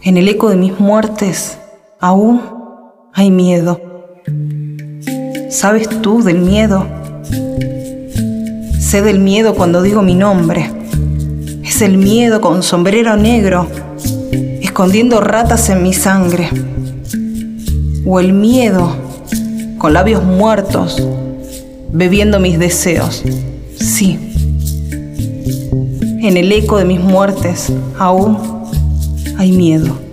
En el eco de mis muertes aún hay miedo. ¿Sabes tú del miedo? Sé del miedo cuando digo mi nombre. Es el miedo con sombrero negro, escondiendo ratas en mi sangre. O el miedo con labios muertos, bebiendo mis deseos. Sí. En el eco de mis muertes aún hay miedo.